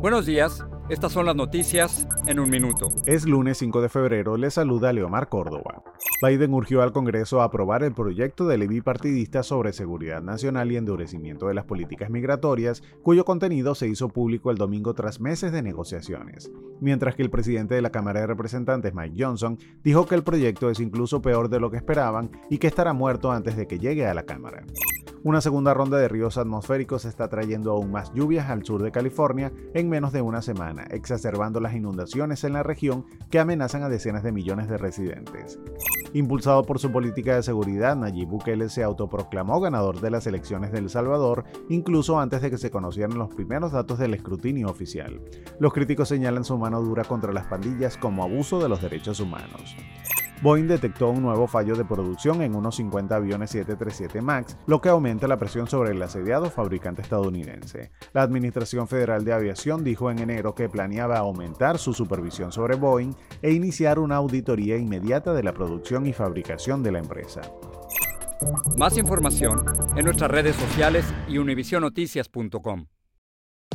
Buenos días, estas son las noticias en un minuto. Es lunes 5 de febrero, le saluda Leomar Córdoba. Biden urgió al Congreso a aprobar el proyecto de ley bipartidista sobre seguridad nacional y endurecimiento de las políticas migratorias, cuyo contenido se hizo público el domingo tras meses de negociaciones. Mientras que el presidente de la Cámara de Representantes, Mike Johnson, dijo que el proyecto es incluso peor de lo que esperaban y que estará muerto antes de que llegue a la Cámara. Una segunda ronda de ríos atmosféricos está trayendo aún más lluvias al sur de California en menos de una semana, exacerbando las inundaciones en la región que amenazan a decenas de millones de residentes. Impulsado por su política de seguridad, Nayib Bukele se autoproclamó ganador de las elecciones de El Salvador, incluso antes de que se conocieran los primeros datos del escrutinio oficial. Los críticos señalan su mano dura contra las pandillas como abuso de los derechos humanos. Boeing detectó un nuevo fallo de producción en unos 50 aviones 737 MAX, lo que aumenta la presión sobre el asediado fabricante estadounidense. La Administración Federal de Aviación dijo en enero que planeaba aumentar su supervisión sobre Boeing e iniciar una auditoría inmediata de la producción y fabricación de la empresa. Más información en nuestras redes sociales y univisionoticias.com.